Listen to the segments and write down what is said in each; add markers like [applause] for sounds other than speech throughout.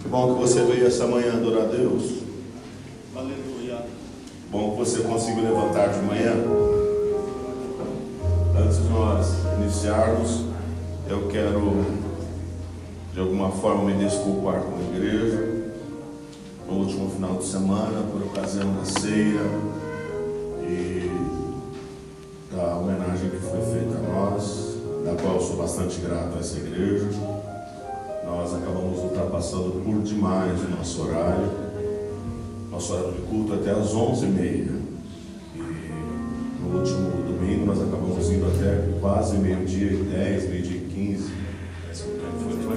Que bom que você veio essa manhã adorar a Deus. Aleluia. Bom que você conseguiu levantar de manhã. Antes de nós iniciarmos, eu quero de alguma forma me desculpar com a igreja. No último final de semana, por ocasião da ceia e da homenagem que foi feita a nós, da qual eu sou bastante grato a essa igreja. Nós acabamos ultrapassando por demais o nosso horário. Nosso horário de culto é até às 11h30. E no último domingo nós acabamos indo até quase meio-dia e 10, meio-dia e 15. Parece que o tempo foi, foi.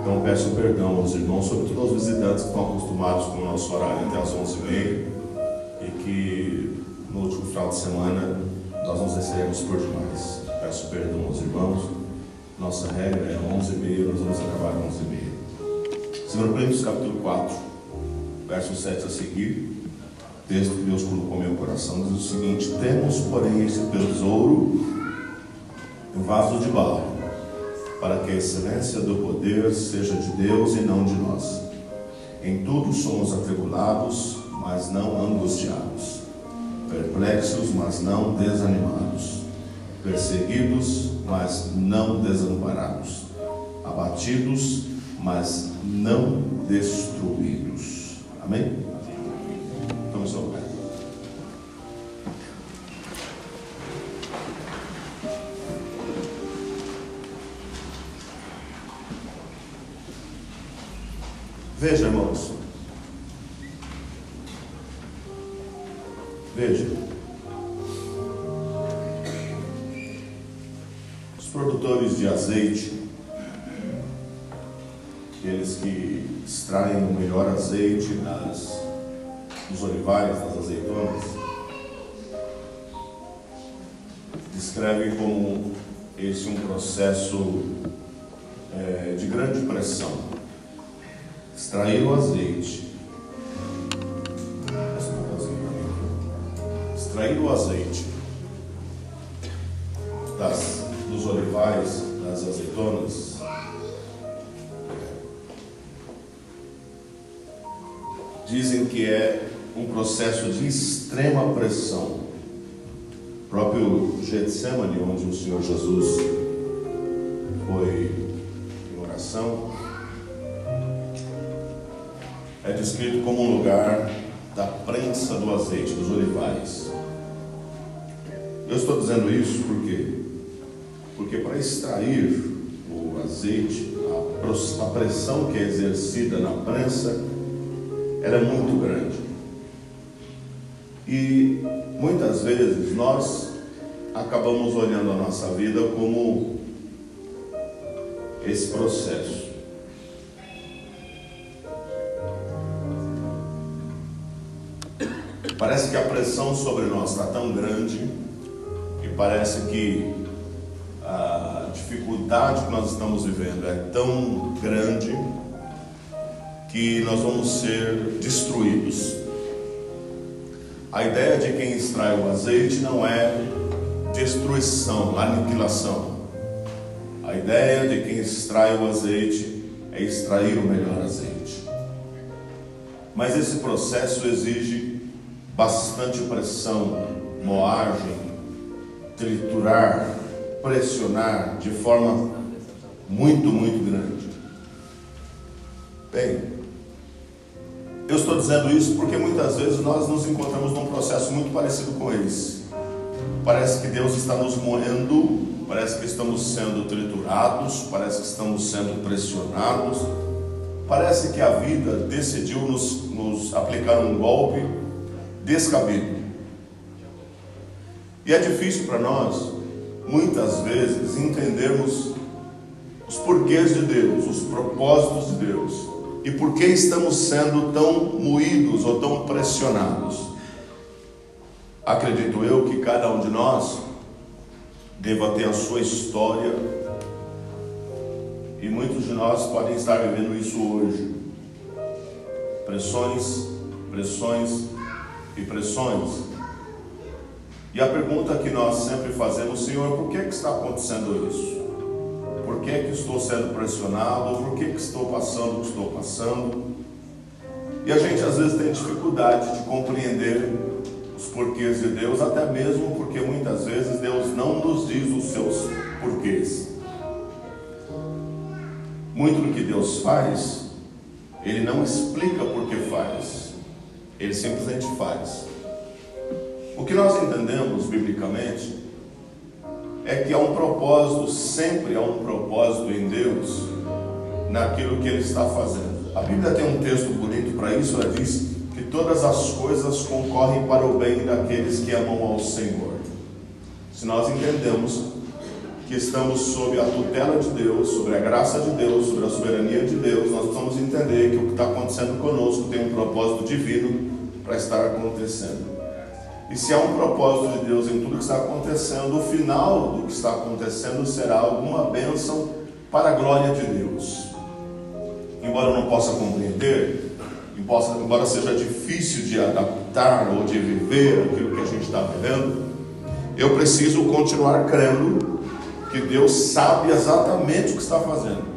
Então peço perdão aos irmãos, sobretudo aos visitantes que estão acostumados com o nosso horário até às 11h30 e que no último final de semana nós nos excedemos por demais. Peço perdão aos irmãos. Nossa regra é 11h30, nós vamos acabar às 11h30. 2 Coríntios capítulo 4, verso 7 a seguir. Texto que Deus colocou no meu coração diz o seguinte: Temos, porém, esse tesouro em vaso de barro, para que a excelência do poder seja de Deus e não de nós. Em tudo somos atribulados, mas não angustiados, perplexos, mas não desanimados perseguidos, mas não desamparados, abatidos, mas não destruídos. Amém? Tome seu lugar. Veja, irmãos. Dos olivais, das azeitonas, descrevem como esse um processo é, de grande pressão. Extrair o azeite. Getsemane, onde o Senhor Jesus foi em oração, é descrito como um lugar da prensa do azeite, dos olivais. Eu estou dizendo isso porque porque para extrair o azeite, a pressão que é exercida na prensa, ela é muito grande. E muitas vezes nós acabamos olhando a nossa vida como esse processo. Parece que a pressão sobre nós está tão grande e parece que a dificuldade que nós estamos vivendo é tão grande que nós vamos ser destruídos. A ideia de quem extrai o azeite não é destruição, aniquilação. A ideia de quem extrai o azeite é extrair o melhor azeite. Mas esse processo exige bastante pressão, moagem, triturar, pressionar de forma muito, muito grande. Bem, eu estou dizendo isso porque muitas vezes nós nos encontramos num processo muito parecido com esse. Parece que Deus está nos moendo, parece que estamos sendo triturados, parece que estamos sendo pressionados, parece que a vida decidiu nos, nos aplicar um golpe descabido. E é difícil para nós, muitas vezes, entendermos os porquês de Deus, os propósitos de Deus e por que estamos sendo tão moídos ou tão pressionados. Acredito eu que cada um de nós deva ter a sua história e muitos de nós podem estar vivendo isso hoje. Pressões, pressões e pressões. E a pergunta que nós sempre fazemos, Senhor, por que, que está acontecendo isso? por que, que estou sendo pressionado, por que, que estou passando o que estou passando. E a gente às vezes tem dificuldade de compreender porquês de Deus, até mesmo porque muitas vezes Deus não nos diz os seus porquês. Muito do que Deus faz, Ele não explica por que faz, Ele simplesmente faz. O que nós entendemos biblicamente é que há um propósito, sempre há um propósito em Deus naquilo que Ele está fazendo. A Bíblia tem um texto bonito para isso, ela diz todas as coisas concorrem para o bem daqueles que amam ao Senhor. Se nós entendemos que estamos sob a tutela de Deus, sobre a graça de Deus, sobre a soberania de Deus, nós precisamos entender que o que está acontecendo conosco tem um propósito divino para estar acontecendo. E se há um propósito de Deus em tudo que está acontecendo, o final do que está acontecendo será alguma bênção para a glória de Deus. Embora eu não possa compreender, embora seja difícil de adaptar ou de viver aquilo que a gente está vivendo, eu preciso continuar crendo que Deus sabe exatamente o que está fazendo.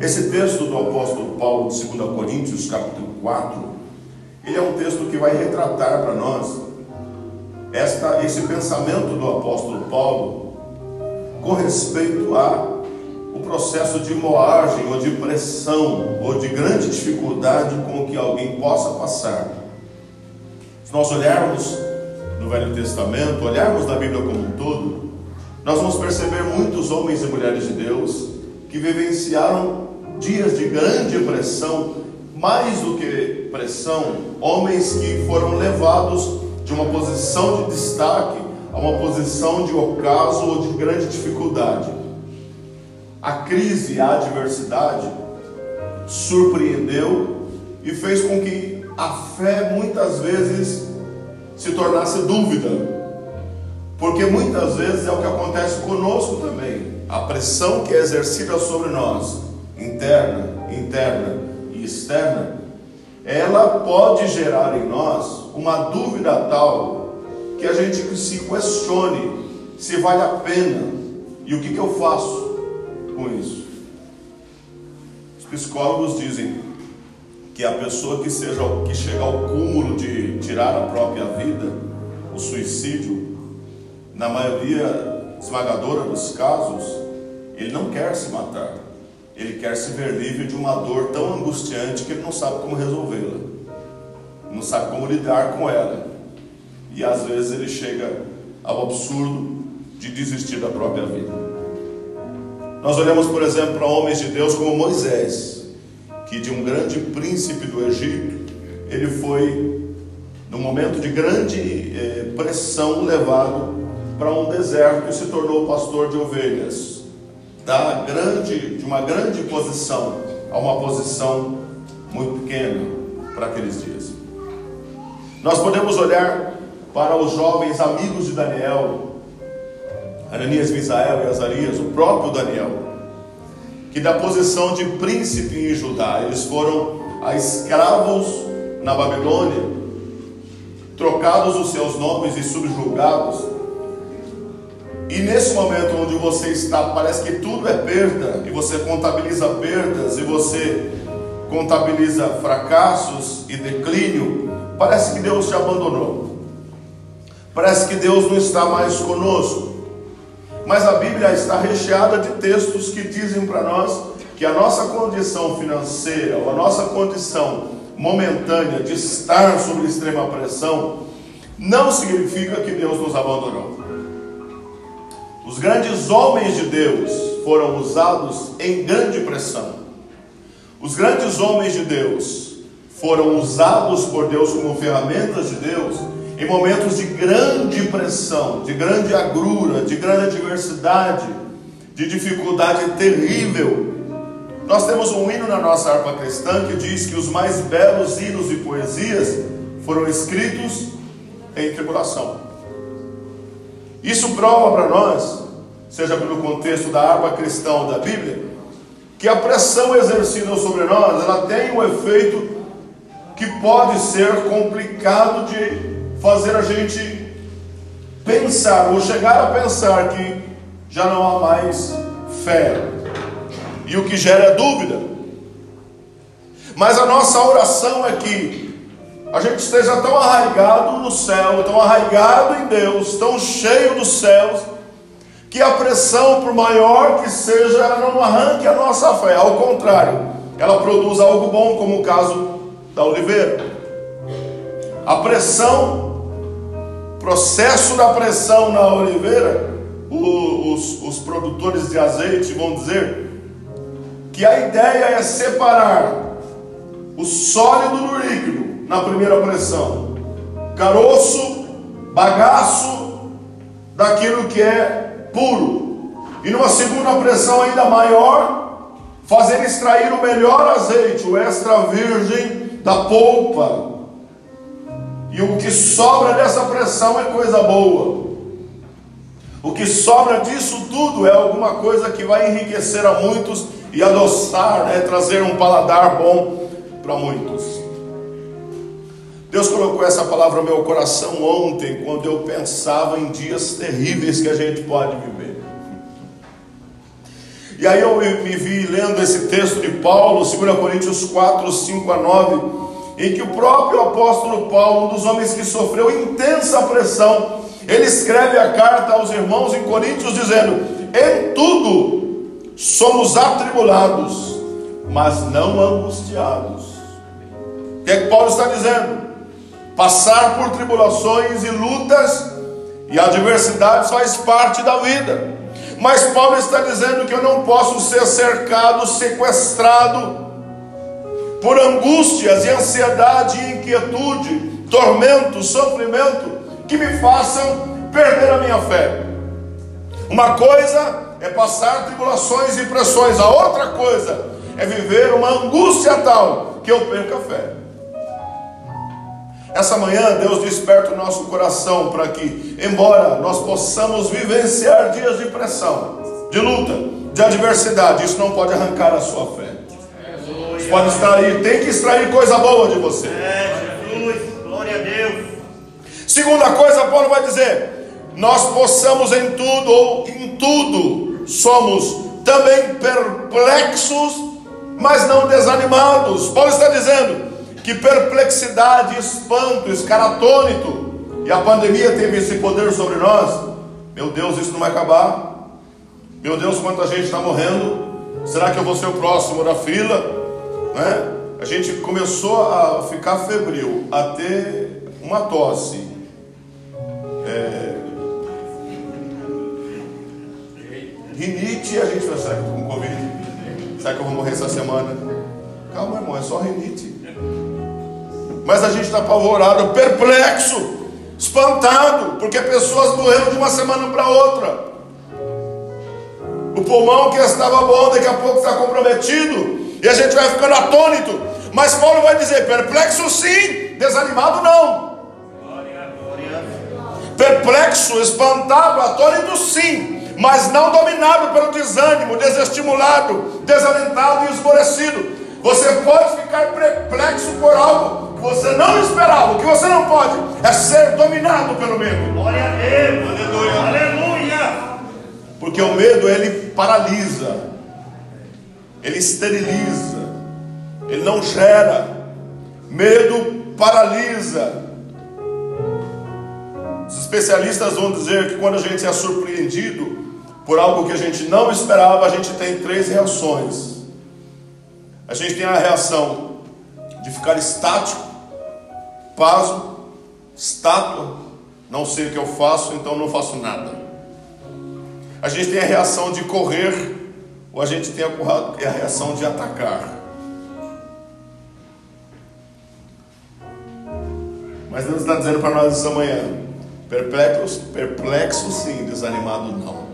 Esse texto do apóstolo Paulo, de 2 Coríntios, capítulo 4, ele é um texto que vai retratar para nós esta, esse pensamento do apóstolo Paulo com respeito a o processo de moagem ou de pressão ou de grande dificuldade com que alguém possa passar. Se nós olharmos no Velho Testamento, olharmos na Bíblia como um todo, nós vamos perceber muitos homens e mulheres de Deus que vivenciaram dias de grande pressão mais do que pressão, homens que foram levados de uma posição de destaque a uma posição de ocaso ou de grande dificuldade. A crise, a adversidade surpreendeu e fez com que a fé muitas vezes se tornasse dúvida. Porque muitas vezes é o que acontece conosco também. A pressão que é exercida sobre nós, interna, interna, externa, ela pode gerar em nós uma dúvida tal que a gente se questione se vale a pena e o que, que eu faço com isso. Os psicólogos dizem que a pessoa que, seja, que chega ao cúmulo de tirar a própria vida, o suicídio, na maioria esmagadora dos casos, ele não quer se matar. Ele quer se ver livre de uma dor tão angustiante que ele não sabe como resolvê-la, não sabe como lidar com ela. E às vezes ele chega ao absurdo de desistir da própria vida. Nós olhamos, por exemplo, para homens de Deus como Moisés, que de um grande príncipe do Egito, ele foi, num momento de grande eh, pressão, levado para um deserto e se tornou pastor de ovelhas da grande, de uma grande posição a uma posição muito pequena para aqueles dias. Nós podemos olhar para os jovens amigos de Daniel, Ananias, Misael e Azarias, o próprio Daniel, que da posição de príncipe em Judá, eles foram a escravos na Babilônia, trocados os seus nomes e subjugados, e nesse momento onde você está, parece que tudo é perda, e você contabiliza perdas, e você contabiliza fracassos e declínio, parece que Deus te abandonou. Parece que Deus não está mais conosco. Mas a Bíblia está recheada de textos que dizem para nós que a nossa condição financeira, ou a nossa condição momentânea de estar sob extrema pressão, não significa que Deus nos abandonou. Os grandes homens de Deus foram usados em grande pressão. Os grandes homens de Deus foram usados por Deus como ferramentas de Deus em momentos de grande pressão, de grande agrura, de grande adversidade, de dificuldade terrível. Nós temos um hino na nossa harpa cristã que diz que os mais belos hinos e poesias foram escritos em tribulação. Isso prova para nós, seja pelo contexto da harpa cristã da Bíblia, que a pressão exercida sobre nós, ela tem um efeito que pode ser complicado de fazer a gente pensar ou chegar a pensar que já não há mais fé. E o que gera é dúvida. Mas a nossa oração é que a gente esteja tão arraigado no céu, tão arraigado em Deus, tão cheio dos céus, que a pressão, por maior que seja, ela não arranque a nossa fé. Ao contrário, ela produz algo bom, como o caso da oliveira. A pressão, processo da pressão na oliveira, os, os produtores de azeite vão dizer que a ideia é separar o sólido do líquido na primeira pressão, caroço, bagaço daquilo que é puro, e numa segunda pressão ainda maior, fazer extrair o melhor azeite, o extra virgem da polpa. E o que sobra dessa pressão é coisa boa. O que sobra disso tudo é alguma coisa que vai enriquecer a muitos e adoçar, né, trazer um paladar bom para muitos. Deus colocou essa palavra no meu coração ontem, quando eu pensava em dias terríveis que a gente pode viver. E aí eu me vi lendo esse texto de Paulo, 2 Coríntios 4, 5 a 9, em que o próprio apóstolo Paulo, um dos homens que sofreu intensa pressão, ele escreve a carta aos irmãos em Coríntios dizendo: Em tudo somos atribulados, mas não angustiados. O que é que Paulo está dizendo? Passar por tribulações e lutas e adversidades faz parte da vida. Mas Paulo está dizendo que eu não posso ser cercado, sequestrado por angústias e ansiedade e inquietude, tormento, sofrimento que me façam perder a minha fé. Uma coisa é passar tribulações e pressões, a outra coisa é viver uma angústia tal que eu perca a fé. Essa manhã Deus desperta o nosso coração para que, embora nós possamos vivenciar dias de pressão, de luta, de adversidade, isso não pode arrancar a sua fé. Pode extrair, tem que extrair coisa boa de você. É, Jesus, glória a Deus. Segunda coisa, Paulo vai dizer: nós possamos em tudo ou em tudo somos também perplexos, mas não desanimados. Paulo está dizendo que perplexidade, espanto, escaratônito, e a pandemia teve esse poder sobre nós. Meu Deus, isso não vai acabar. Meu Deus, quanta gente está morrendo. Será que eu vou ser o próximo da fila? Né? A gente começou a ficar febril, a ter uma tosse. É... Rinite, a gente vai, estou com Covid? Será que eu vou morrer essa semana? Calma, irmão, é só rinite. Mas a gente está apavorado, perplexo, espantado, porque pessoas morreram de uma semana para outra. O pulmão que estava bom, daqui a pouco está comprometido, e a gente vai ficando atônito. Mas Paulo vai dizer: perplexo sim, desanimado não. Perplexo, espantado, atônito sim, mas não dominado pelo desânimo, desestimulado, desalentado e esmorecido. Você pode ficar perplexo por algo que você não esperava. O que você não pode é ser dominado pelo medo. Glória a Deus. Aleluia. Aleluia. Porque o medo ele paralisa, ele esteriliza, ele não gera. Medo paralisa. Os especialistas vão dizer que quando a gente é surpreendido por algo que a gente não esperava, a gente tem três reações. A gente tem a reação de ficar estático, paso, estátua, não sei o que eu faço, então não faço nada. A gente tem a reação de correr, ou a gente tem a reação de atacar. Mas Deus está dizendo para nós essa manhã: perplexo, perplexo sim, desanimado não.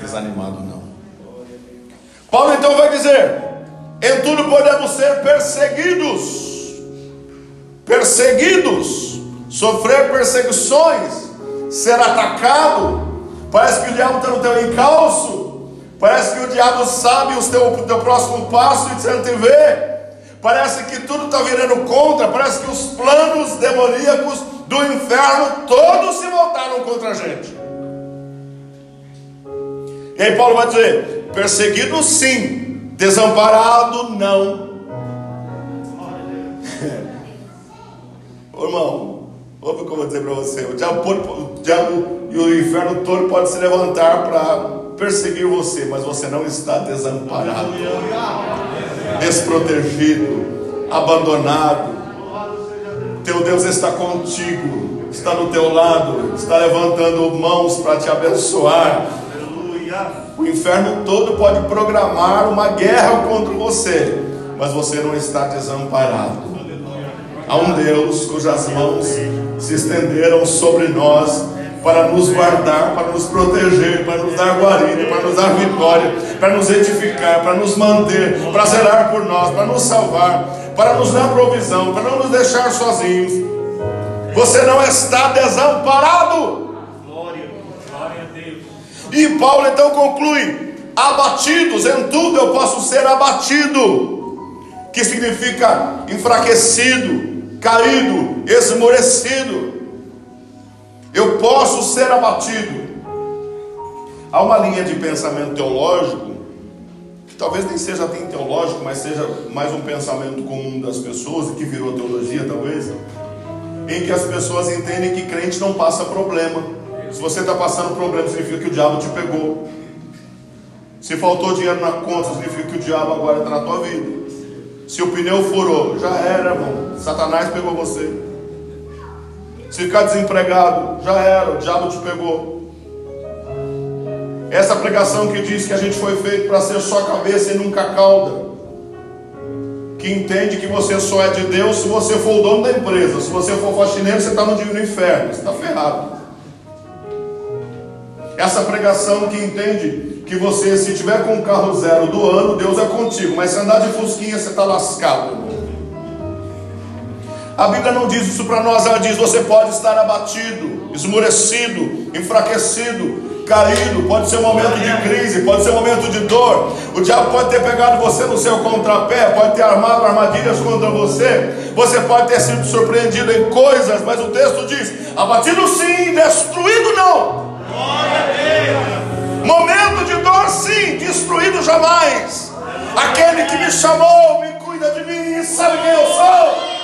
Desanimado não. Paulo então vai dizer: em tudo podemos ser perseguidos, perseguidos, sofrer perseguições, ser atacado. Parece que o diabo está no teu encalço, parece que o diabo sabe o teu, o teu próximo passo e você não te vê. Parece que tudo está virando contra, parece que os planos demoníacos do inferno todos se voltaram contra a gente. E aí Paulo vai dizer: perseguido sim, desamparado não. [laughs] Ô, irmão, ouve o que eu vou dizer para você: o diabo, o diabo e o inferno todo pode se levantar para perseguir você, mas você não está desamparado, desprotegido, abandonado. Teu Deus está contigo, está no teu lado, está levantando mãos para te abençoar. O inferno todo pode programar uma guerra contra você, mas você não está desamparado. Há um Deus cujas mãos se estenderam sobre nós para nos guardar, para nos proteger, para nos dar guarida, para nos dar vitória, para nos edificar, para nos manter, para zelar por nós, para nos salvar, para nos dar provisão, para não nos deixar sozinhos. Você não está desamparado. Glória, glória a Deus. E Paulo então conclui: abatidos, em tudo eu posso ser abatido, que significa enfraquecido, caído, esmorecido. Eu posso ser abatido. Há uma linha de pensamento teológico, que talvez nem seja bem teológico, mas seja mais um pensamento comum das pessoas, e que virou teologia talvez, em que as pessoas entendem que crente não passa problema. Se você está passando problema, significa que o diabo te pegou. Se faltou dinheiro na conta, significa que o diabo agora está na tua vida. Se o pneu furou, já era, irmão. Satanás pegou você. Ficar desempregado, já era, o diabo te pegou. Essa pregação que diz que a gente foi feito para ser só cabeça e nunca cauda. Que entende que você só é de Deus se você for o dono da empresa. Se você for faxineiro, você está no divino inferno. Você está ferrado. Essa pregação que entende que você, se tiver com um carro zero do ano, Deus é contigo. Mas se andar de fusquinha, você está lascado. A Bíblia não diz isso para nós, ela diz: você pode estar abatido, esmurecido, enfraquecido, caído, pode ser um momento de crise, pode ser um momento de dor. O diabo pode ter pegado você no seu contrapé, pode ter armado armadilhas contra você, você pode ter sido surpreendido em coisas, mas o texto diz: abatido sim, destruído não. Momento de dor sim, destruído jamais. Aquele que me chamou, me cuida de mim, sabe quem eu sou.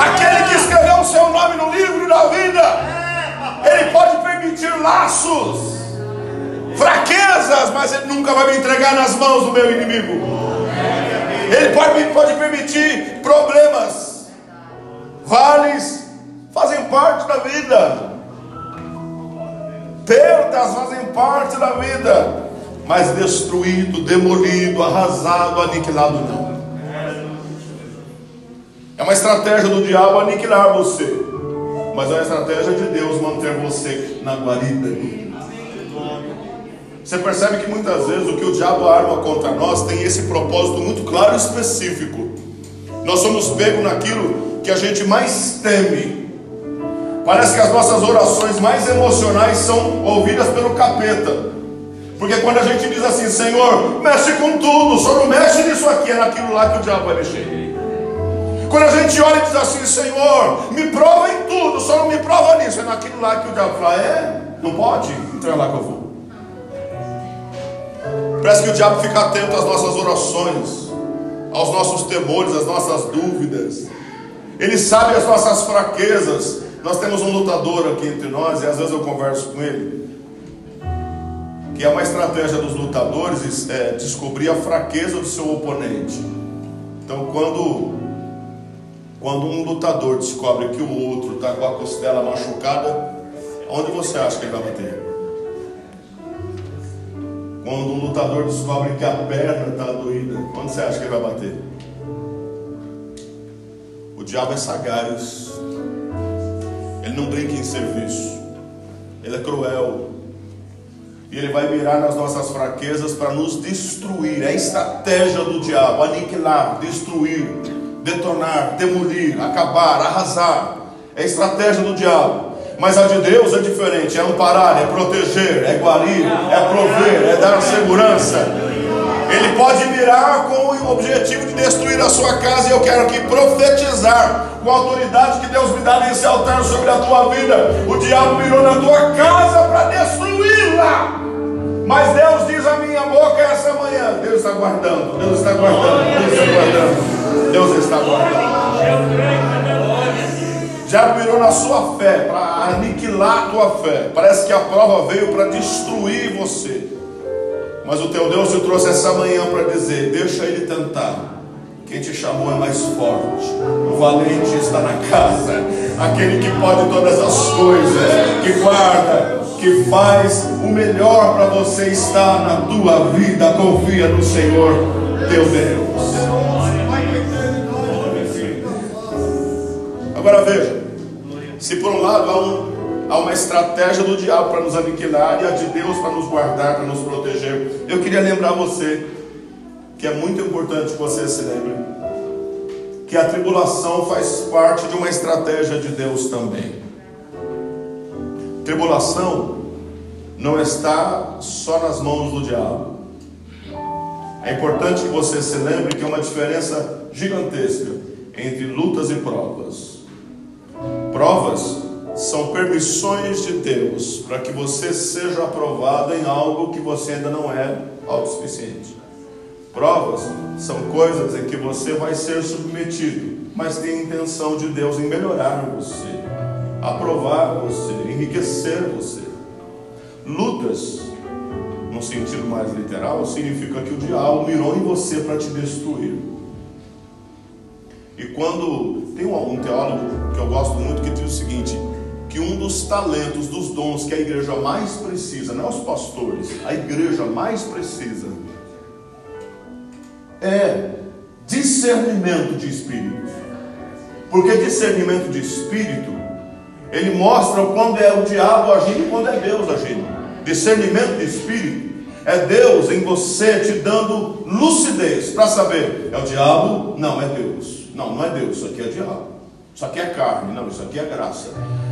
Aquele que escreveu o seu nome no livro da vida, ele pode permitir laços, fraquezas, mas ele nunca vai me entregar nas mãos do meu inimigo. Ele pode, pode permitir problemas, vales fazem parte da vida, perdas fazem parte da vida, mas destruído, demolido, arrasado, aniquilado não. Uma estratégia do diabo aniquilar você, mas é uma estratégia de Deus manter você na guarida. Você percebe que muitas vezes o que o diabo arma contra nós tem esse propósito muito claro e específico. Nós somos pegos naquilo que a gente mais teme. Parece que as nossas orações mais emocionais são ouvidas pelo capeta. Porque quando a gente diz assim, Senhor, mexe com tudo, só não mexe nisso aqui, é naquilo lá que o diabo vai mexer. Quando a gente olha e diz assim, Senhor, me prova em tudo, só não me prova nisso. É naquilo lá que o diabo fala, é? Não pode? Então é lá que eu vou. Parece que o diabo fica atento às nossas orações, aos nossos temores, às nossas dúvidas. Ele sabe as nossas fraquezas. Nós temos um lutador aqui entre nós, e às vezes eu converso com ele. Que é uma estratégia dos lutadores é descobrir a fraqueza do seu oponente. Então, quando quando um lutador descobre que o outro está com a costela machucada, onde você acha que ele vai bater? Quando um lutador descobre que a perna está doída, onde você acha que ele vai bater? O diabo é sagaz, ele não brinca em serviço, ele é cruel, e ele vai mirar nas nossas fraquezas para nos destruir. É a estratégia do diabo: aniquilar, destruir detonar, demolir, acabar, arrasar. É estratégia do diabo. Mas a de Deus é diferente: é amparar, é proteger, é guarir, é prover, é dar segurança. Ele pode mirar com o objetivo de destruir a sua casa, e eu quero aqui profetizar com a autoridade que Deus me dá nesse altar sobre a tua vida. O diabo mirou na tua casa para destruí-la, Mas Deus diz a minha boca essa manhã: Deus está guardando, Deus está guardando, Deus está guardando, Deus está guardando. Já virou na sua fé para aniquilar a tua fé. Parece que a prova veio para destruir você. Mas o teu Deus te trouxe essa manhã para dizer: deixa ele tentar. Quem te chamou é mais forte. O valente está na casa. Aquele que pode todas as coisas, que guarda, que faz o melhor para você estar na tua vida. Confia no Senhor, teu Deus. Agora veja, se por um lado há, um, há uma estratégia do diabo para nos aniquilar e a de Deus para nos guardar, para nos proteger, eu queria lembrar você que é muito importante que você se lembre que a tribulação faz parte de uma estratégia de Deus também. Tribulação não está só nas mãos do diabo. É importante que você se lembre que é uma diferença gigantesca entre lutas e provas. Provas são permissões de Deus para que você seja aprovado em algo que você ainda não é autossuficiente. Provas são coisas em que você vai ser submetido, mas tem intenção de Deus em melhorar você, aprovar você, enriquecer você. Lutas, no sentido mais literal, significa que o diabo mirou em você para te destruir. E quando tem um, teólogo que eu gosto muito que diz o seguinte: que um dos talentos, dos dons que a igreja mais precisa, não é os pastores, a igreja mais precisa, é discernimento de espírito. Porque discernimento de espírito, ele mostra quando é o diabo agindo e quando é Deus agindo. Discernimento de espírito é Deus em você te dando lucidez para saber: é o diabo? Não, é Deus. Não, não é Deus, isso aqui é diabo. Isso aqui é carne, não, isso aqui é graça.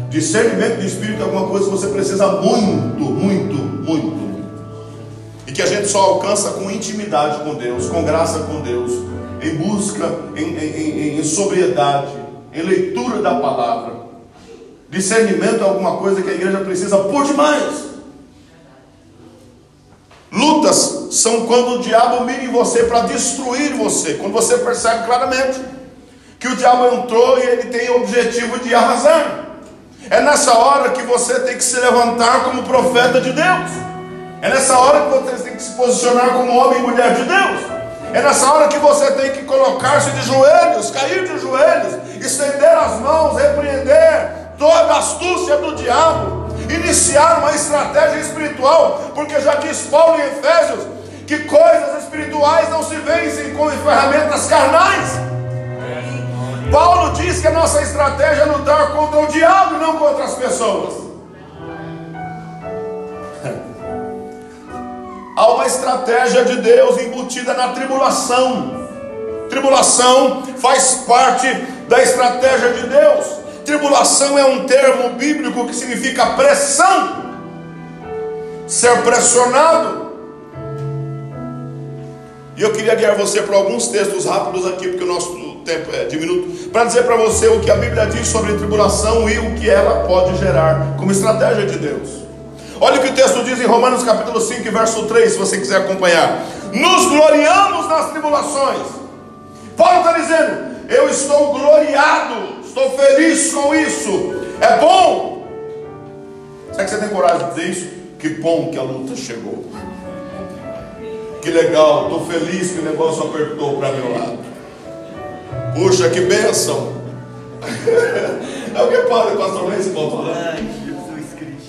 Discernimento de espírito é alguma coisa que você precisa muito, muito, muito, muito. E que a gente só alcança com intimidade com Deus, com graça com Deus, em busca, em, em, em, em sobriedade, em leitura da palavra. Discernimento é alguma coisa que a igreja precisa por demais. Lutas são quando o diabo mira em você para destruir você, quando você percebe claramente que o diabo entrou e ele tem o objetivo de arrasar. É nessa hora que você tem que se levantar como profeta de Deus. É nessa hora que você tem que se posicionar como homem e mulher de Deus. É nessa hora que você tem que colocar-se de joelhos, cair de joelhos, estender as mãos, repreender toda a astúcia do diabo, iniciar uma estratégia espiritual, porque já diz Paulo em Efésios que coisas espirituais não se vencem com ferramentas carnais. Paulo diz que a nossa estratégia é lutar contra o diabo não contra as pessoas. [laughs] Há uma estratégia de Deus embutida na tribulação. Tribulação faz parte da estratégia de Deus. Tribulação é um termo bíblico que significa pressão, ser pressionado. E eu queria guiar você para alguns textos rápidos aqui, porque o nosso tempo é diminuto, para dizer para você o que a Bíblia diz sobre tribulação e o que ela pode gerar como estratégia de Deus. Olha o que o texto diz em Romanos capítulo 5, verso 3, se você quiser acompanhar. Nos gloriamos nas tribulações. Paulo está dizendo: Eu estou gloriado, estou feliz com isso. É bom. Será que você tem coragem de dizer isso? Que bom que a luta chegou. Que legal, estou feliz que o negócio apertou para meu lado. Puxa, que bênção! é o que pode, pastor Luiz, falando.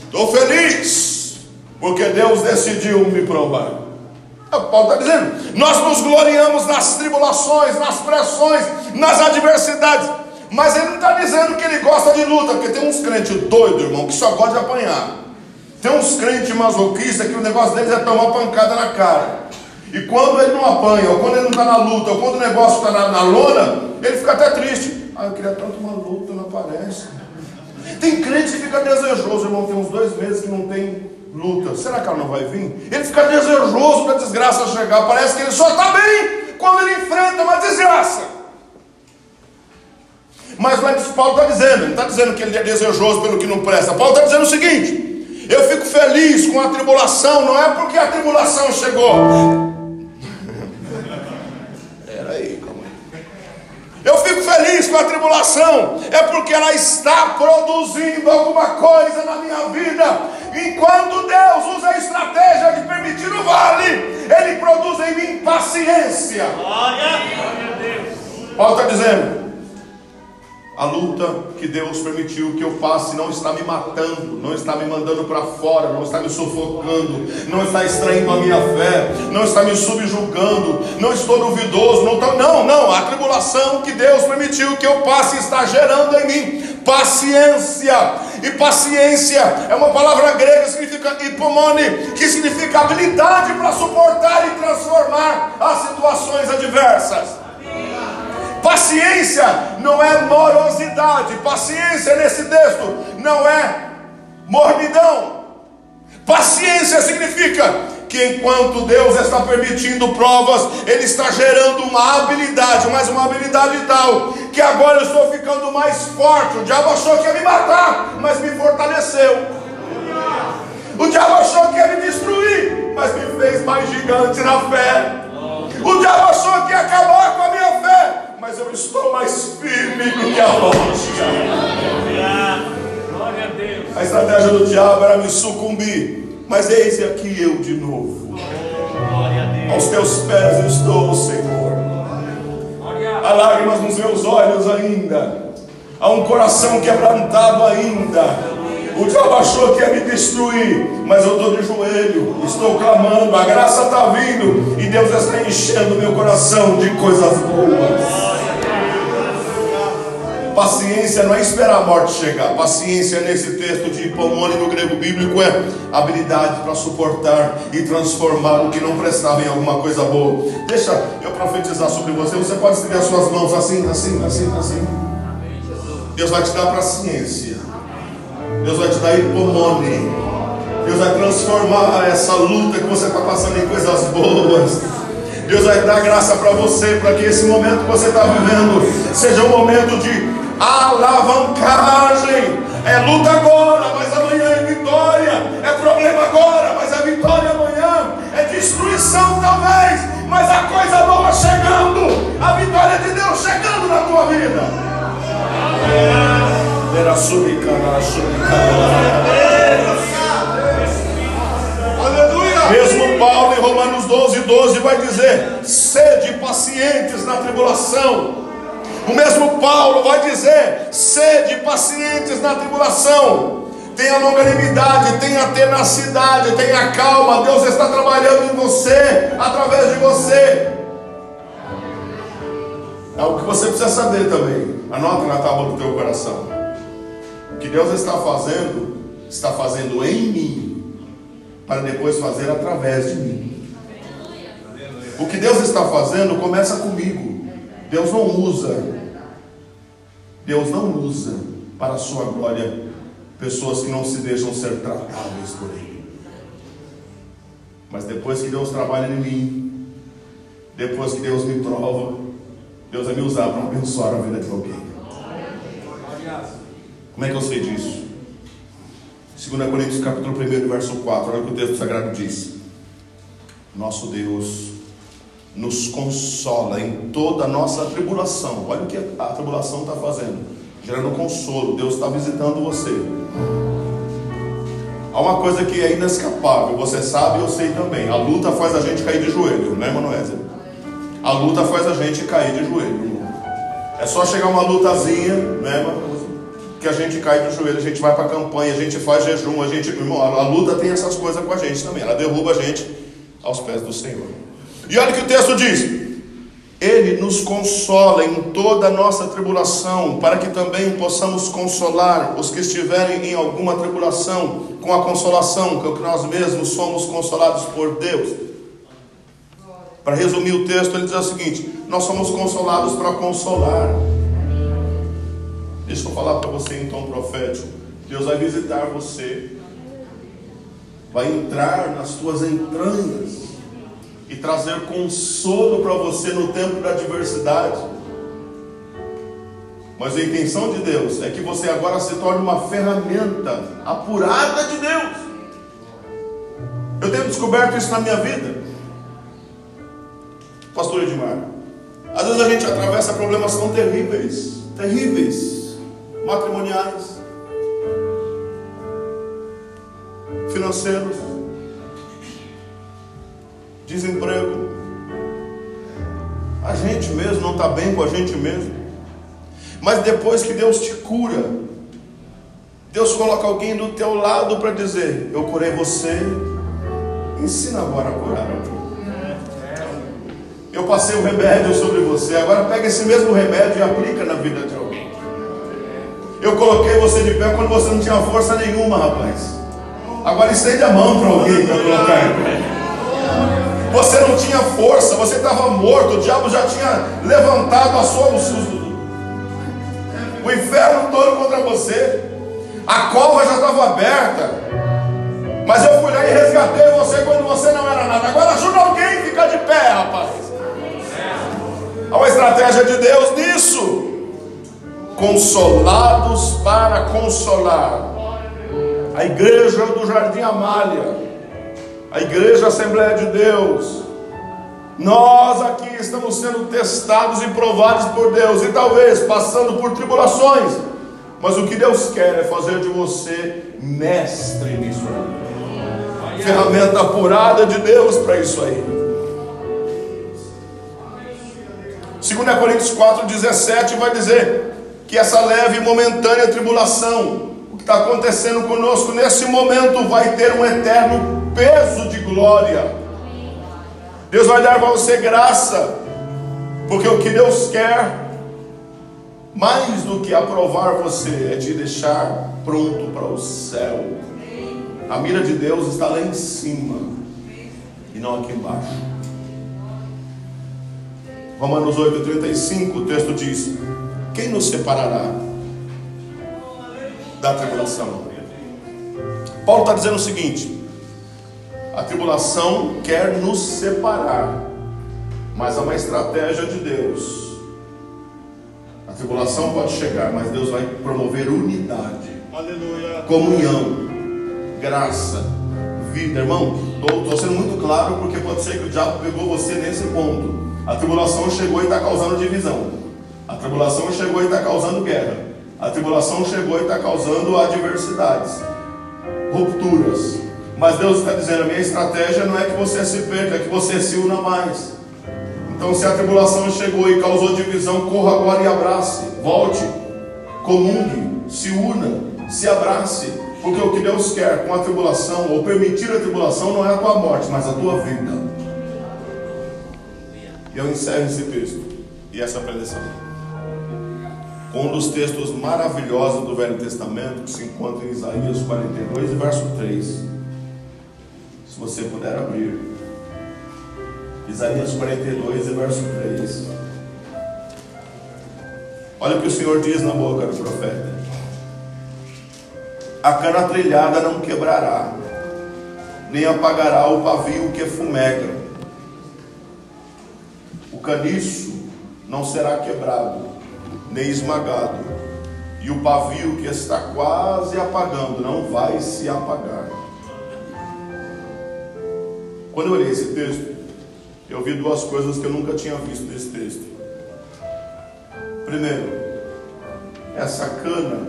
Estou feliz, porque Deus decidiu me provar. É o Paulo está dizendo. Nós nos gloriamos nas tribulações, nas pressões, nas adversidades. Mas ele não está dizendo que ele gosta de luta, porque tem uns crentes doidos, irmão, que só gosta de apanhar. Tem uns crentes masoquistas que o negócio deles é tomar pancada na cara. E quando ele não apanha, ou quando ele não está na luta, ou quando o negócio está na, na lona, ele fica até triste. Ah, eu queria tanto uma luta, não aparece. Tem crente que fica desejoso, irmão, tem uns dois meses que não tem luta. Será que ela não vai vir? Ele fica desejoso para a desgraça chegar. Parece que ele só está bem quando ele enfrenta uma desgraça. Mas lá Paulo está dizendo, ele está dizendo que ele é desejoso pelo que não presta. Paulo está dizendo o seguinte: Eu fico feliz com a tribulação, não é porque a tribulação chegou. Eu fico feliz com a tribulação, é porque ela está produzindo alguma coisa na minha vida. Enquanto Deus usa a estratégia de permitir o vale, Ele produz em mim paciência. Glória a Deus. Paulo está dizendo: a luta que Deus permitiu que eu passe não está me matando, não está me mandando para fora, não está me sufocando, não está extraindo a minha fé, não está me subjugando, não estou duvidoso, não, tá, não, não, a tribulação que Deus permitiu que eu passe está gerando em mim paciência, e paciência é uma palavra grega que significa hipomone, que significa habilidade para suportar e transformar as situações adversas. Paciência não é morosidade, paciência nesse texto não é mornidão. Paciência significa que enquanto Deus está permitindo provas, Ele está gerando uma habilidade, mas uma habilidade tal, que agora eu estou ficando mais forte. O diabo achou que ia me matar, mas me fortaleceu. O diabo achou que ia me destruir, mas me fez mais gigante na fé. O diabo achou que ia acabar com a minha fé, mas eu estou mais firme do que a rocha. Glória a Deus. A estratégia do diabo era me sucumbir, mas eis aqui eu de novo. Glória a Deus. Aos teus pés estou, Senhor. Há lágrimas nos meus olhos ainda. Há um coração quebrantado ainda. O diabo achou que ia me destruir, mas eu estou de joelho, estou clamando, a graça está vindo e Deus está enchendo meu coração de coisas boas. Paciência não é esperar a morte chegar. Paciência nesse texto de Pomone no grego bíblico é habilidade para suportar e transformar o que não prestava em alguma coisa boa. Deixa eu profetizar sobre você. Você pode estender as suas mãos assim, assim, assim, assim. Deus vai te dar paciência. Deus vai te dar hipomone. Deus vai transformar essa luta que você está passando em coisas boas. Deus vai dar graça para você, para que esse momento que você está vivendo seja um momento de alavancagem. É luta agora, mas amanhã é vitória. É problema agora, mas é vitória amanhã. É destruição talvez, mas a coisa boa chegando. A vitória de Deus chegando na tua vida. Era Aleluia! Mesmo Paulo em Romanos 12, 12 vai dizer: sede pacientes na tribulação. O mesmo Paulo vai dizer: sede pacientes na tribulação. Tenha longanimidade, tenha tenacidade, tenha calma. Deus está trabalhando em você, através de você. É o que você precisa saber também. Anota na tábua do teu coração. O que Deus está fazendo, está fazendo em mim, para depois fazer através de mim. O que Deus está fazendo começa comigo. Deus não usa, Deus não usa para a sua glória pessoas que não se deixam ser tratáveis por Ele. Mas depois que Deus trabalha em mim, depois que Deus me prova, Deus vai me usar para abençoar a vida de alguém. Como é que eu sei disso? 2 Coríntios capítulo 1, verso 4, olha o que o texto sagrado diz. Nosso Deus nos consola em toda a nossa tribulação. Olha o que a tribulação está fazendo, gerando consolo. Deus está visitando você. Há uma coisa que é inescapável, você sabe, eu sei também. A luta faz a gente cair de joelho, né, Manoésia? A luta faz a gente cair de joelho. É só chegar uma lutazinha, né? Que a gente cai de joelho, a gente vai para a campanha, a gente faz jejum, a gente. Irmão, a luta tem essas coisas com a gente também. Ela derruba a gente aos pés do Senhor. E olha o que o texto diz. Ele nos consola em toda a nossa tribulação, para que também possamos consolar os que estiverem em alguma tribulação, com a consolação com que nós mesmos somos consolados por Deus. Para resumir o texto, ele diz o seguinte: Nós somos consolados para consolar. Deixa eu falar para você em tom profético. Deus vai visitar você, vai entrar nas tuas entranhas e trazer consolo para você no tempo da adversidade. Mas a intenção de Deus é que você agora se torne uma ferramenta apurada de Deus. Eu tenho descoberto isso na minha vida. Pastor Edmar, às vezes a gente atravessa problemas tão terríveis, terríveis, matrimoniais, financeiros, desemprego. A gente mesmo não está bem com a gente mesmo. Mas depois que Deus te cura, Deus coloca alguém do teu lado para dizer: Eu curei você, ensina agora a curar. Eu passei o remédio sobre você, agora pega esse mesmo remédio e aplica na vida de alguém. Eu coloquei você de pé quando você não tinha força nenhuma, rapaz. Agora estende a mão para alguém para colocar. Você não tinha força, você estava morto, o diabo já tinha levantado a sua, o inferno todo contra você, a cova já estava aberta, mas eu fui lá e resgatei você quando você não era nada. Agora ajuda alguém a ficar de pé, rapaz. Há uma estratégia de Deus nisso. Consolados para consolar. A igreja do Jardim Amália, a igreja Assembleia de Deus, nós aqui estamos sendo testados e provados por Deus, e talvez passando por tribulações, mas o que Deus quer é fazer de você mestre nisso aí. Ferramenta apurada de Deus para isso aí. 2 Coríntios 4,17 vai dizer que essa leve e momentânea tribulação, o que está acontecendo conosco nesse momento, vai ter um eterno peso de glória. Deus vai dar para você graça, porque o que Deus quer, mais do que aprovar você, é te deixar pronto para o céu. A mira de Deus está lá em cima e não aqui embaixo. Romanos 8,35, o texto diz: Quem nos separará da tribulação? Paulo está dizendo o seguinte: a tribulação quer nos separar, mas há uma estratégia de Deus. A tribulação pode chegar, mas Deus vai promover unidade, Aleluia. comunhão, graça, vida. Irmão, estou sendo muito claro porque pode ser que o diabo pegou você nesse ponto. A tribulação chegou e está causando divisão. A tribulação chegou e está causando guerra. A tribulação chegou e está causando adversidades, rupturas. Mas Deus está dizendo: a minha estratégia não é que você se perca, é que você se una mais. Então, se a tribulação chegou e causou divisão, corra agora e abrace, volte, comungue, se una, se abrace, porque o que Deus quer com a tribulação, ou permitir a tribulação, não é a tua morte, mas a tua vida. E eu encerro esse texto e essa preleção com um dos textos maravilhosos do Velho Testamento que se encontra em Isaías 42, verso 3. Você puder abrir. Isaías 42, verso 3. Olha o que o Senhor diz na boca do profeta: A cana trilhada não quebrará, nem apagará o pavio que fumega. O caniço não será quebrado, nem esmagado, e o pavio que está quase apagando não vai se apagar. Quando eu olhei esse texto, eu vi duas coisas que eu nunca tinha visto nesse texto. Primeiro, essa cana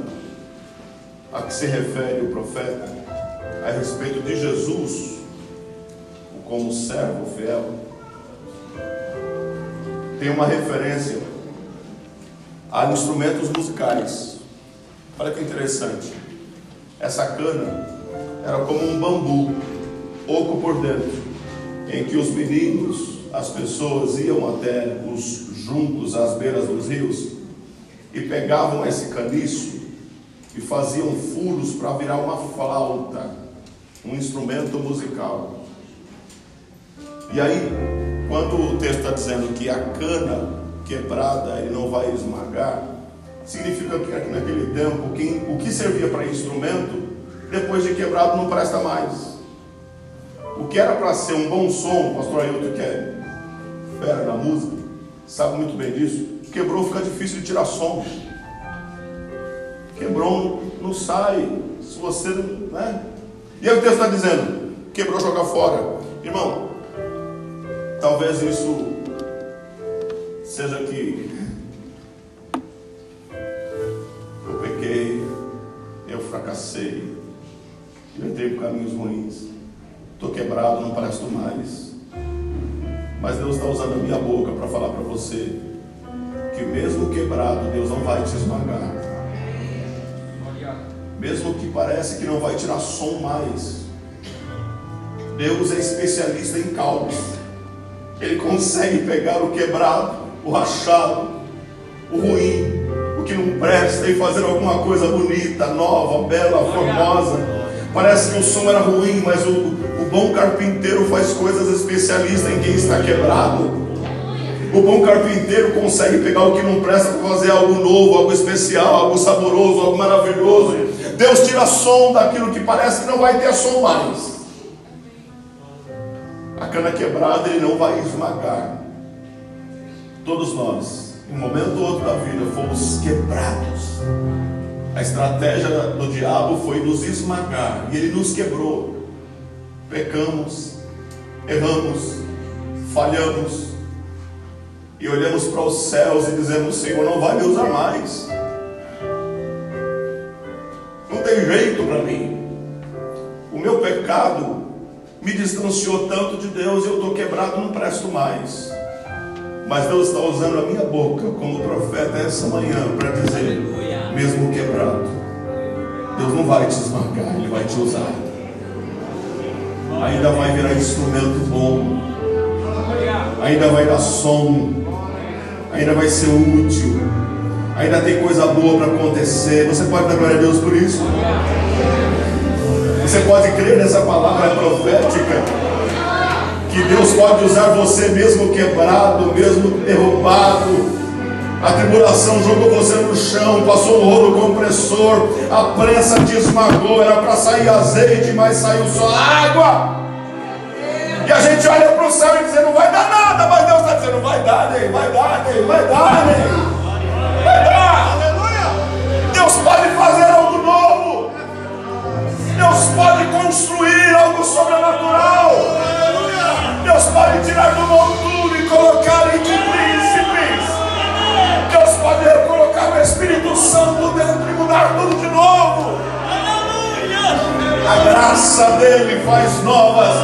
a que se refere o profeta a respeito de Jesus como servo fiel tem uma referência a instrumentos musicais. Olha que interessante. Essa cana era como um bambu, oco por dentro, em que os meninos, as pessoas iam até os juncos às beiras dos rios e pegavam esse caniço e faziam furos para virar uma flauta, um instrumento musical. E aí, quando o texto está dizendo que a cana quebrada ele não vai esmagar, significa que naquele tempo quem, o que servia para instrumento, depois de quebrado não presta mais. O que era para ser um bom som, o pastor Ailton que é fera da música, sabe muito bem disso, quebrou fica difícil de tirar som. Quebrou, não sai, se você, né? E aí o texto está dizendo, quebrou, joga fora. Irmão, talvez isso seja que eu pequei, eu fracassei, eu entrei por caminhos ruins, estou quebrado, não presto mais. Mas Deus está usando a minha boca para falar para você que mesmo quebrado, Deus não vai te esmagar. Mesmo que parece que não vai tirar som mais. Deus é especialista em caldos. Ele consegue pegar o quebrado, o rachado, o ruim, o que não presta e fazer alguma coisa bonita, nova, bela, formosa. Parece que o som era ruim, mas o, o bom carpinteiro faz coisas especialistas em quem está quebrado. O bom carpinteiro consegue pegar o que não presta para fazer algo novo, algo especial, algo saboroso, algo maravilhoso. Deus tira som daquilo que parece que não vai ter som mais. A cana quebrada ele não vai esmagar. Todos nós, em um momento ou outro da vida, fomos quebrados. A estratégia do diabo foi nos esmagar e ele nos quebrou. Pecamos, erramos, falhamos e olhamos para os céus e dizemos: Senhor, não vai me usar mais. Não tem jeito para mim. O meu pecado me distanciou tanto de Deus e eu estou quebrado, não presto mais. Mas Deus está usando a minha boca como profeta essa manhã para dizer: mesmo quebrado, Deus não vai te esmagar, Ele vai te usar. Ainda vai virar instrumento bom, ainda vai dar som, ainda vai ser útil, ainda tem coisa boa para acontecer. Você pode dar glória a Deus por isso? Você pode crer nessa palavra profética? Que Deus pode usar você mesmo quebrado, mesmo derrubado. A tribulação jogou você no chão, passou um rolo compressor, a prensa te esmagou, era para sair azeite, mas saiu só água. E a gente olha para o céu e diz, não vai dar nada, mas Deus está dizendo, vai dar, Ney, vai dar, Ney, vai dar, Ney. Vai dar. Deus pode fazer algo novo. Deus pode construir algo sobrenatural. Deus pode tirar do monturo e colocar em príncipes. Deus pode colocar o Espírito Santo dentro e mudar tudo de novo. A graça dele faz novas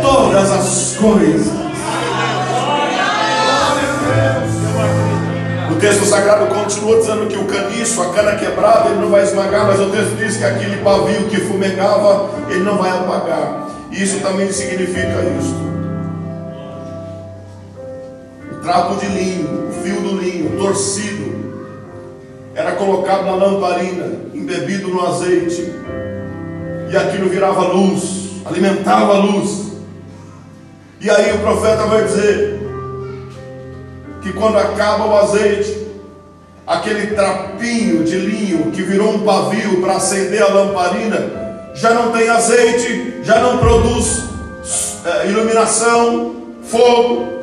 todas as coisas. O texto sagrado continua dizendo que o caniço, a cana quebrada, ele não vai esmagar, mas o texto diz que aquele pavio que fumegava, ele não vai apagar. Isso também significa isto. Trapo de linho, o fio do linho, torcido, era colocado na lamparina, embebido no azeite, e aquilo virava luz, alimentava a luz. E aí o profeta vai dizer que quando acaba o azeite, aquele trapinho de linho que virou um pavio para acender a lamparina, já não tem azeite, já não produz é, iluminação, fogo.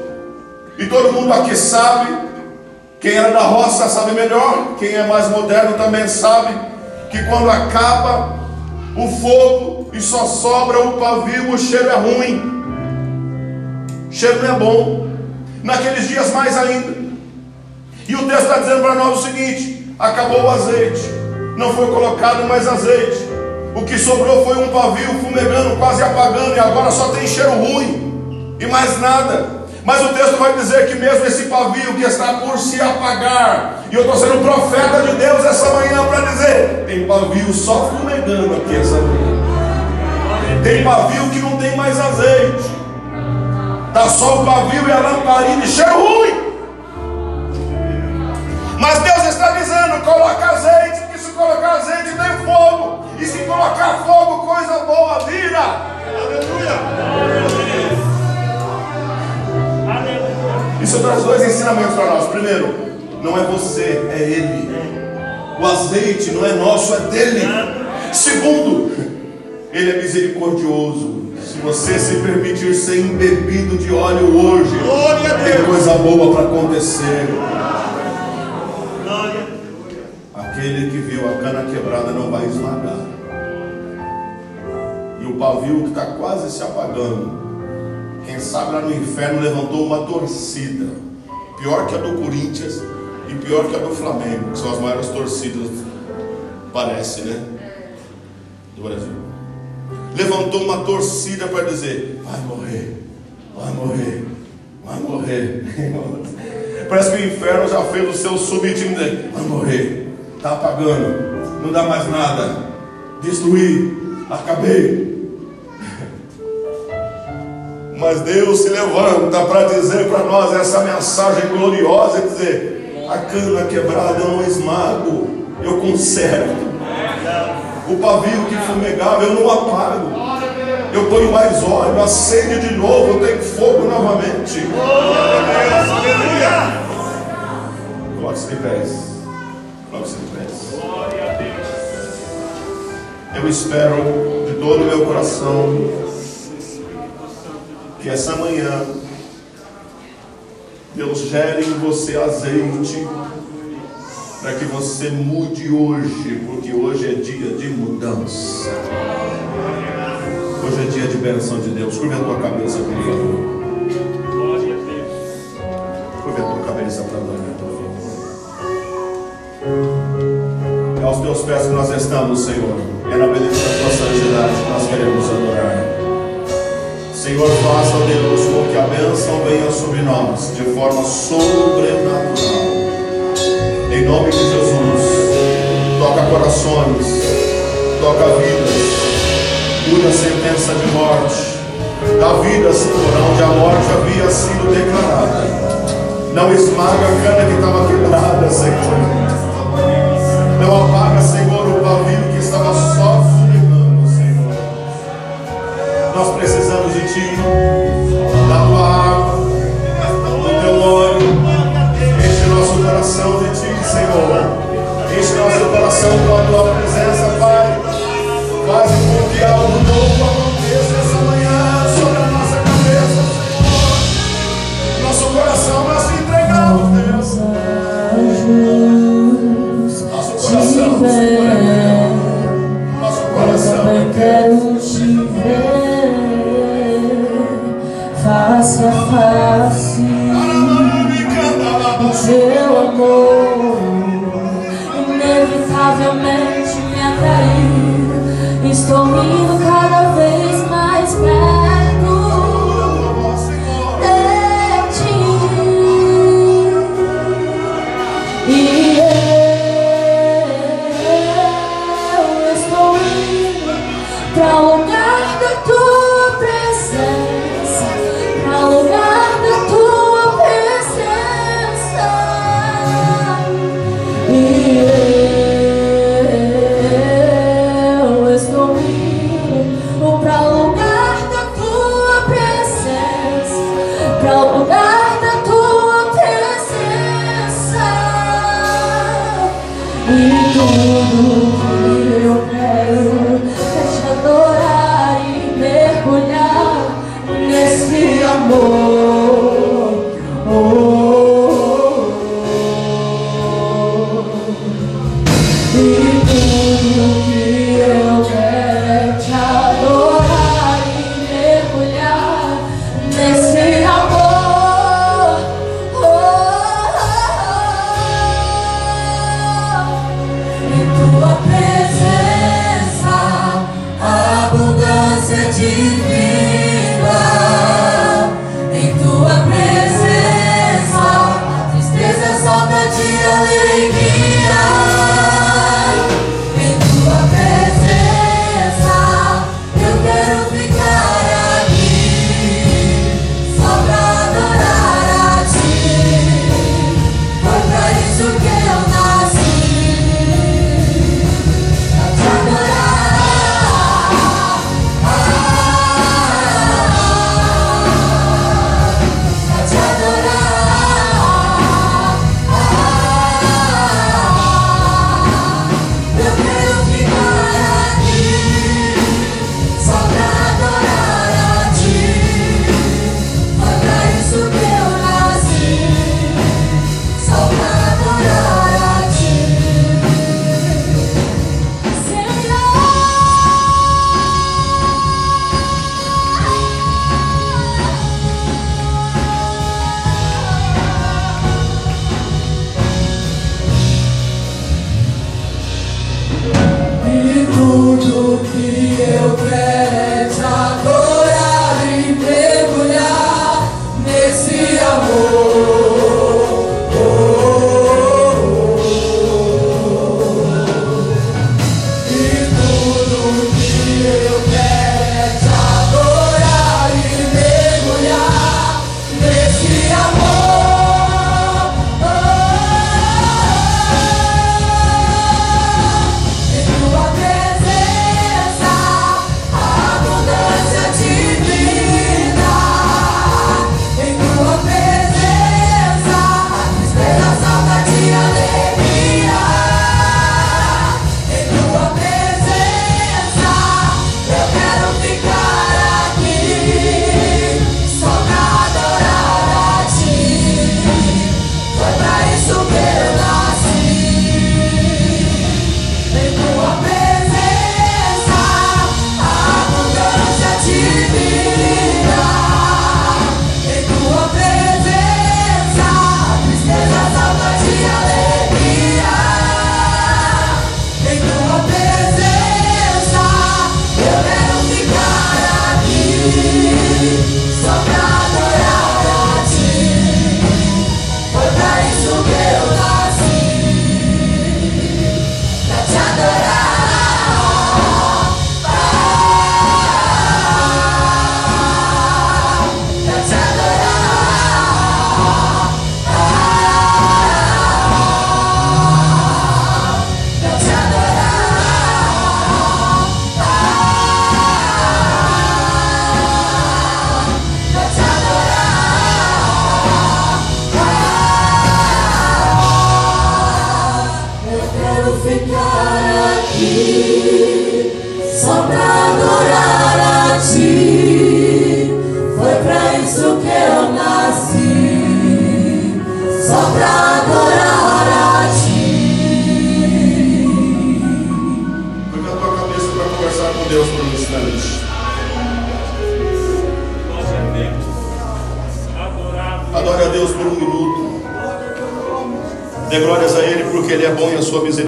E todo mundo aqui sabe, quem era da roça sabe melhor, quem é mais moderno também sabe, que quando acaba o fogo e só sobra o pavio, o cheiro é ruim. O cheiro não é bom. Naqueles dias mais ainda. E o texto está dizendo para nós o seguinte: acabou o azeite, não foi colocado mais azeite. O que sobrou foi um pavio fumegando, quase apagando, e agora só tem cheiro ruim e mais nada. Mas o texto vai dizer que mesmo esse pavio que está por se apagar, e eu estou sendo profeta de Deus essa manhã para dizer: tem pavio só fumegando aqui essa manhã. Tem pavio que não tem mais azeite. Está só o pavio e a lamparina e cheiro ruim. Mas Deus está dizendo: coloca azeite, porque se colocar azeite tem fogo. E se colocar fogo, coisa boa vira. Aleluia. Isso traz dois ensinamentos para nós. Primeiro, não é você, é Ele. O azeite não é nosso, é dele. Segundo, Ele é misericordioso. Se você se permitir ser embebido de óleo hoje, tem coisa boa para acontecer. Aquele que viu a cana quebrada não vai esmagar. e o pavio que está quase se apagando. Quem sabe lá no inferno levantou uma torcida, pior que a do Corinthians e pior que a do Flamengo, que são as maiores torcidas, parece, né? Do Brasil. Levantou uma torcida para dizer: vai morrer, vai morrer, vai morrer. [laughs] Parece que o inferno já fez o seu subtítulo dizer: vai morrer, está apagando, não dá mais nada, destruir, acabei. Mas Deus se levanta para dizer para nós essa mensagem gloriosa e dizer: a cana quebrada eu não esmago, eu conserto. O pavio que fumegava eu não apago. Eu ponho mais óleo, acende de novo, eu tenho fogo novamente. Coloque-se de pés. Coloque-se de pés. Eu espero de todo o meu coração que essa manhã Deus gere em você azeite para que você mude hoje, porque hoje é dia de mudança. Hoje é dia de bênção de Deus. Curva a tua cabeça, por favor. Curva a tua cabeça para adorar tua vida. É aos teus pés que nós estamos, Senhor. É na beleza da tua santidade que nós queremos adorar. Senhor, faça, Deus, com que a bênção venha sobre nós de forma sobrenatural. Em nome de Jesus, toca corações, toca vidas, cura a sentença de morte, dá vida, Senhor, onde a morte havia sido declarada. Não esmaga a cana que estava quebrada, Senhor. Não apaga, Nós precisamos de Ti, da Tua água, do Teu óleo. Enche nosso coração de Ti, Senhor. Enche nosso coração com a Tua presença, Pai. Faz com que algo novo aconteça